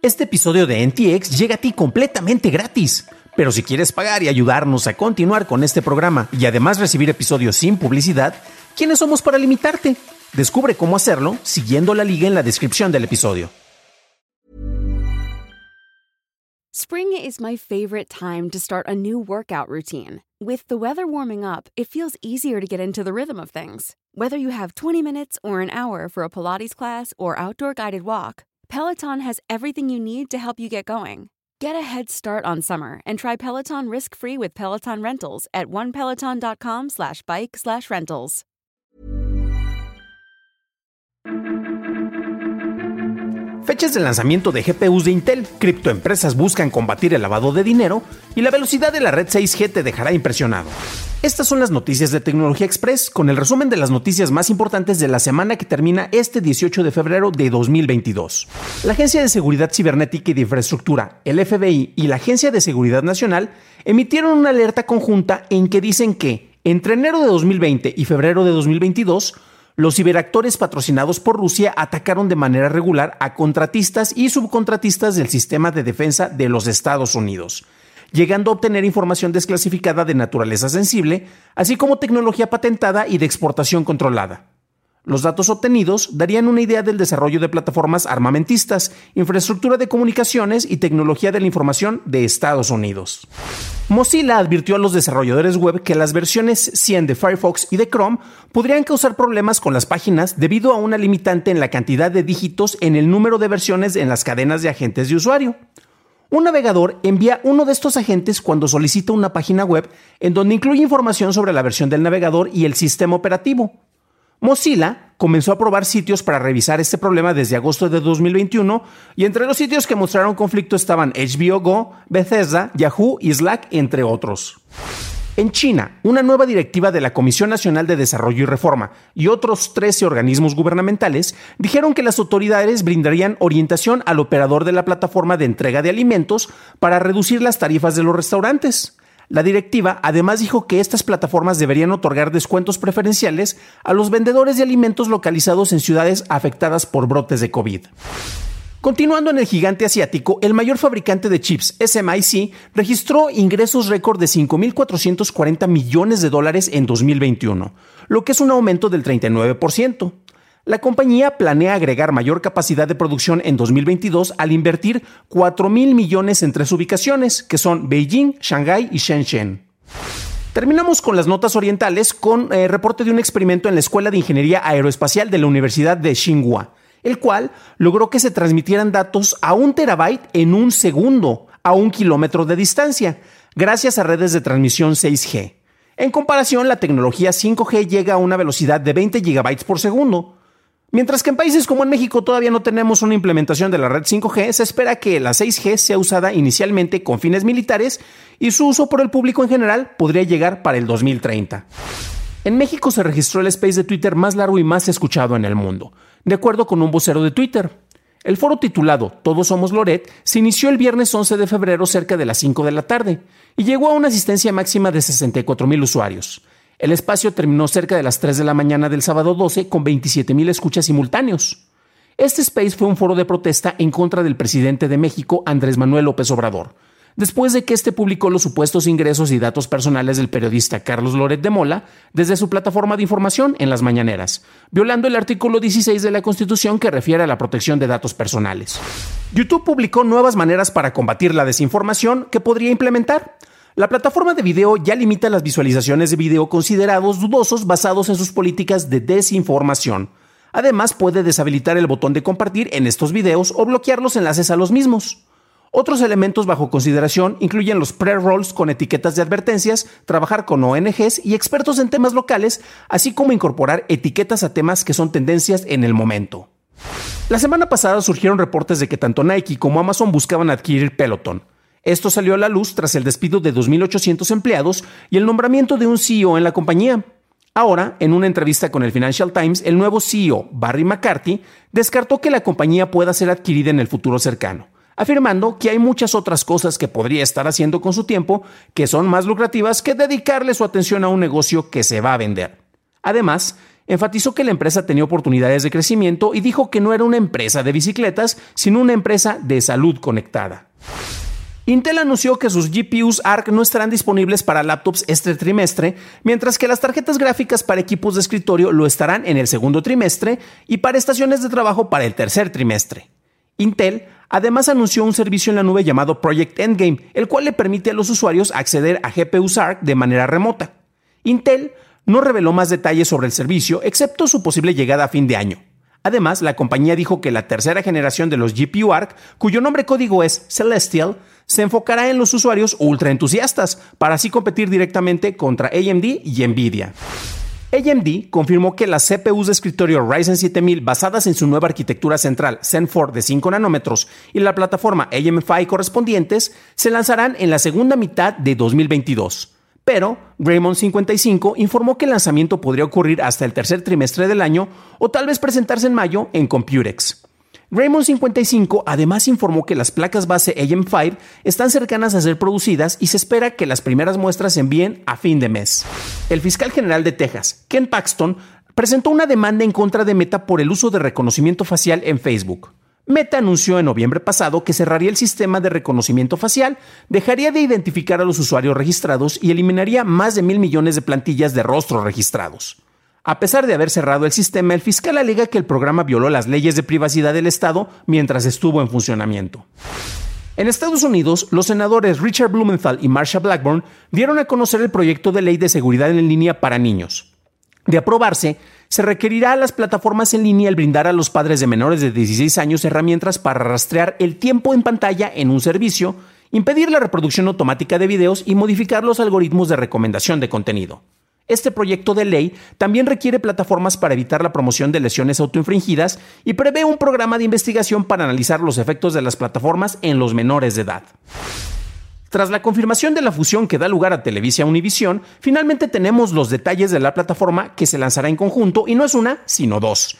Este episodio de NTX llega a ti completamente gratis. Pero si quieres pagar y ayudarnos a continuar con este programa y además recibir episodios sin publicidad, ¿quiénes somos para limitarte? Descubre cómo hacerlo siguiendo la liga en la descripción del episodio. Spring is my favorite time to start a new workout routine. With the weather warming up, it feels easier to get into the rhythm of things. Whether you have 20 minutes or an hour for a Pilates class or outdoor guided walk, Peloton has everything you need to help you get going. Get a head start on summer and try Peloton risk-free with Peloton Rentals at onepeloton.com slash bike slash rentals. Fechas de lanzamiento de GPUs de Intel, criptoempresas buscan combatir el lavado de dinero y la velocidad de la red 6G te dejará impresionado. Estas son las noticias de Tecnología Express con el resumen de las noticias más importantes de la semana que termina este 18 de febrero de 2022. La Agencia de Seguridad Cibernética y de Infraestructura, el FBI y la Agencia de Seguridad Nacional emitieron una alerta conjunta en que dicen que entre enero de 2020 y febrero de 2022 los ciberactores patrocinados por Rusia atacaron de manera regular a contratistas y subcontratistas del sistema de defensa de los Estados Unidos, llegando a obtener información desclasificada de naturaleza sensible, así como tecnología patentada y de exportación controlada. Los datos obtenidos darían una idea del desarrollo de plataformas armamentistas, infraestructura de comunicaciones y tecnología de la información de Estados Unidos. Mozilla advirtió a los desarrolladores web que las versiones 100 de Firefox y de Chrome podrían causar problemas con las páginas debido a una limitante en la cantidad de dígitos en el número de versiones en las cadenas de agentes de usuario. Un navegador envía uno de estos agentes cuando solicita una página web en donde incluye información sobre la versión del navegador y el sistema operativo. Mozilla comenzó a probar sitios para revisar este problema desde agosto de 2021 y entre los sitios que mostraron conflicto estaban HBO Go, Bethesda, Yahoo y Slack, entre otros. En China, una nueva directiva de la Comisión Nacional de Desarrollo y Reforma y otros 13 organismos gubernamentales dijeron que las autoridades brindarían orientación al operador de la plataforma de entrega de alimentos para reducir las tarifas de los restaurantes. La directiva además dijo que estas plataformas deberían otorgar descuentos preferenciales a los vendedores de alimentos localizados en ciudades afectadas por brotes de COVID. Continuando en el gigante asiático, el mayor fabricante de chips, SMIC, registró ingresos récord de 5.440 millones de dólares en 2021, lo que es un aumento del 39%. La compañía planea agregar mayor capacidad de producción en 2022 al invertir 4 mil millones en tres ubicaciones, que son Beijing, Shanghái y Shenzhen. Terminamos con las notas orientales con eh, reporte de un experimento en la Escuela de Ingeniería Aeroespacial de la Universidad de Tsinghua, el cual logró que se transmitieran datos a un terabyte en un segundo a un kilómetro de distancia, gracias a redes de transmisión 6G. En comparación, la tecnología 5G llega a una velocidad de 20 gigabytes por segundo, Mientras que en países como en México todavía no tenemos una implementación de la red 5G, se espera que la 6G sea usada inicialmente con fines militares y su uso por el público en general podría llegar para el 2030. En México se registró el space de Twitter más largo y más escuchado en el mundo, de acuerdo con un vocero de Twitter. El foro titulado Todos somos Loret se inició el viernes 11 de febrero cerca de las 5 de la tarde y llegó a una asistencia máxima de 64 mil usuarios. El espacio terminó cerca de las 3 de la mañana del sábado 12 con 27.000 escuchas simultáneos. Este space fue un foro de protesta en contra del presidente de México, Andrés Manuel López Obrador, después de que este publicó los supuestos ingresos y datos personales del periodista Carlos Loret de Mola desde su plataforma de información en las mañaneras, violando el artículo 16 de la Constitución que refiere a la protección de datos personales. YouTube publicó nuevas maneras para combatir la desinformación que podría implementar. La plataforma de video ya limita las visualizaciones de video considerados dudosos basados en sus políticas de desinformación. Además, puede deshabilitar el botón de compartir en estos videos o bloquear los enlaces a los mismos. Otros elementos bajo consideración incluyen los pre-rolls con etiquetas de advertencias, trabajar con ONGs y expertos en temas locales, así como incorporar etiquetas a temas que son tendencias en el momento. La semana pasada surgieron reportes de que tanto Nike como Amazon buscaban adquirir Peloton. Esto salió a la luz tras el despido de 2.800 empleados y el nombramiento de un CEO en la compañía. Ahora, en una entrevista con el Financial Times, el nuevo CEO, Barry McCarthy, descartó que la compañía pueda ser adquirida en el futuro cercano, afirmando que hay muchas otras cosas que podría estar haciendo con su tiempo que son más lucrativas que dedicarle su atención a un negocio que se va a vender. Además, Enfatizó que la empresa tenía oportunidades de crecimiento y dijo que no era una empresa de bicicletas, sino una empresa de salud conectada. Intel anunció que sus GPUs ARC no estarán disponibles para laptops este trimestre, mientras que las tarjetas gráficas para equipos de escritorio lo estarán en el segundo trimestre y para estaciones de trabajo para el tercer trimestre. Intel además anunció un servicio en la nube llamado Project Endgame, el cual le permite a los usuarios acceder a GPUs ARC de manera remota. Intel no reveló más detalles sobre el servicio, excepto su posible llegada a fin de año. Además, la compañía dijo que la tercera generación de los GPU ARC, cuyo nombre código es Celestial, se enfocará en los usuarios ultra entusiastas para así competir directamente contra AMD y Nvidia. AMD confirmó que las CPUs de escritorio Ryzen 7000 basadas en su nueva arquitectura central Zen 4 de 5 nanómetros y la plataforma AM5 correspondientes se lanzarán en la segunda mitad de 2022. Pero Raymond 55 informó que el lanzamiento podría ocurrir hasta el tercer trimestre del año o tal vez presentarse en mayo en Computex. Raymond 55 además informó que las placas base AM5 están cercanas a ser producidas y se espera que las primeras muestras se envíen a fin de mes. El fiscal general de Texas, Ken Paxton, presentó una demanda en contra de Meta por el uso de reconocimiento facial en Facebook. Meta anunció en noviembre pasado que cerraría el sistema de reconocimiento facial, dejaría de identificar a los usuarios registrados y eliminaría más de mil millones de plantillas de rostros registrados. A pesar de haber cerrado el sistema, el fiscal alega que el programa violó las leyes de privacidad del Estado mientras estuvo en funcionamiento. En Estados Unidos, los senadores Richard Blumenthal y Marsha Blackburn dieron a conocer el proyecto de ley de seguridad en línea para niños. De aprobarse, se requerirá a las plataformas en línea el brindar a los padres de menores de 16 años herramientas para rastrear el tiempo en pantalla en un servicio, impedir la reproducción automática de videos y modificar los algoritmos de recomendación de contenido. Este proyecto de ley también requiere plataformas para evitar la promoción de lesiones autoinfringidas y prevé un programa de investigación para analizar los efectos de las plataformas en los menores de edad. Tras la confirmación de la fusión que da lugar a Televisa Univisión, finalmente tenemos los detalles de la plataforma que se lanzará en conjunto y no es una, sino dos.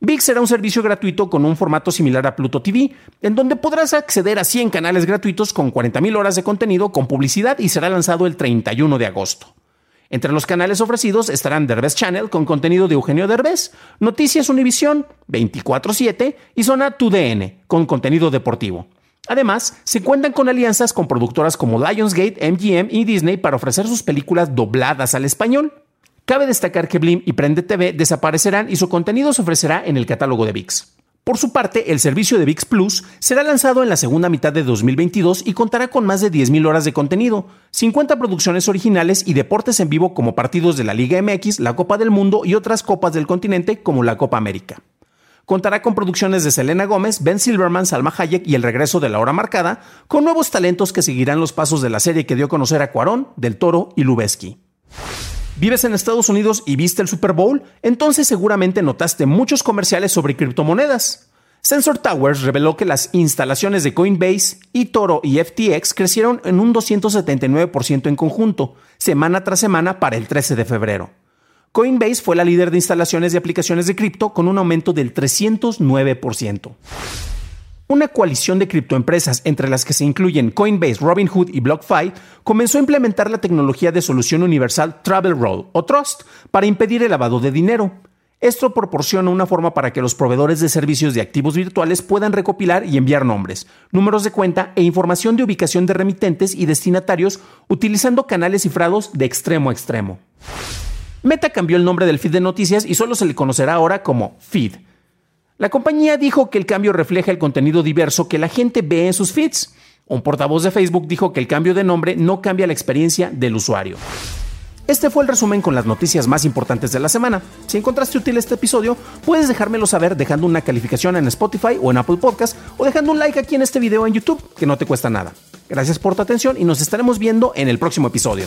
VIX será un servicio gratuito con un formato similar a Pluto TV, en donde podrás acceder a 100 canales gratuitos con 40.000 horas de contenido con publicidad y será lanzado el 31 de agosto. Entre los canales ofrecidos estarán Derbez Channel con contenido de Eugenio Derbez, Noticias Univisión 24/7 y Zona 2DN con contenido deportivo. Además, se cuentan con alianzas con productoras como Lionsgate, MGM y Disney para ofrecer sus películas dobladas al español. Cabe destacar que Blim y Prende TV desaparecerán y su contenido se ofrecerá en el catálogo de VIX. Por su parte, el servicio de VIX Plus será lanzado en la segunda mitad de 2022 y contará con más de 10.000 horas de contenido, 50 producciones originales y deportes en vivo como partidos de la Liga MX, la Copa del Mundo y otras copas del continente como la Copa América. Contará con producciones de Selena Gómez, Ben Silverman, Salma Hayek y El regreso de la hora marcada, con nuevos talentos que seguirán los pasos de la serie que dio a conocer a Cuarón, Del Toro y Lubeski. ¿Vives en Estados Unidos y viste el Super Bowl? Entonces seguramente notaste muchos comerciales sobre criptomonedas. Sensor Towers reveló que las instalaciones de Coinbase, eToro y FTX crecieron en un 279% en conjunto, semana tras semana para el 13 de febrero. Coinbase fue la líder de instalaciones de aplicaciones de cripto con un aumento del 309%. Una coalición de criptoempresas, entre las que se incluyen Coinbase, Robinhood y BlockFi, comenzó a implementar la tecnología de solución universal Travel Roll o Trust para impedir el lavado de dinero. Esto proporciona una forma para que los proveedores de servicios de activos virtuales puedan recopilar y enviar nombres, números de cuenta e información de ubicación de remitentes y destinatarios utilizando canales cifrados de extremo a extremo. Meta cambió el nombre del feed de noticias y solo se le conocerá ahora como feed. La compañía dijo que el cambio refleja el contenido diverso que la gente ve en sus feeds. Un portavoz de Facebook dijo que el cambio de nombre no cambia la experiencia del usuario. Este fue el resumen con las noticias más importantes de la semana. Si encontraste útil este episodio, puedes dejármelo saber dejando una calificación en Spotify o en Apple Podcast o dejando un like aquí en este video en YouTube, que no te cuesta nada. Gracias por tu atención y nos estaremos viendo en el próximo episodio.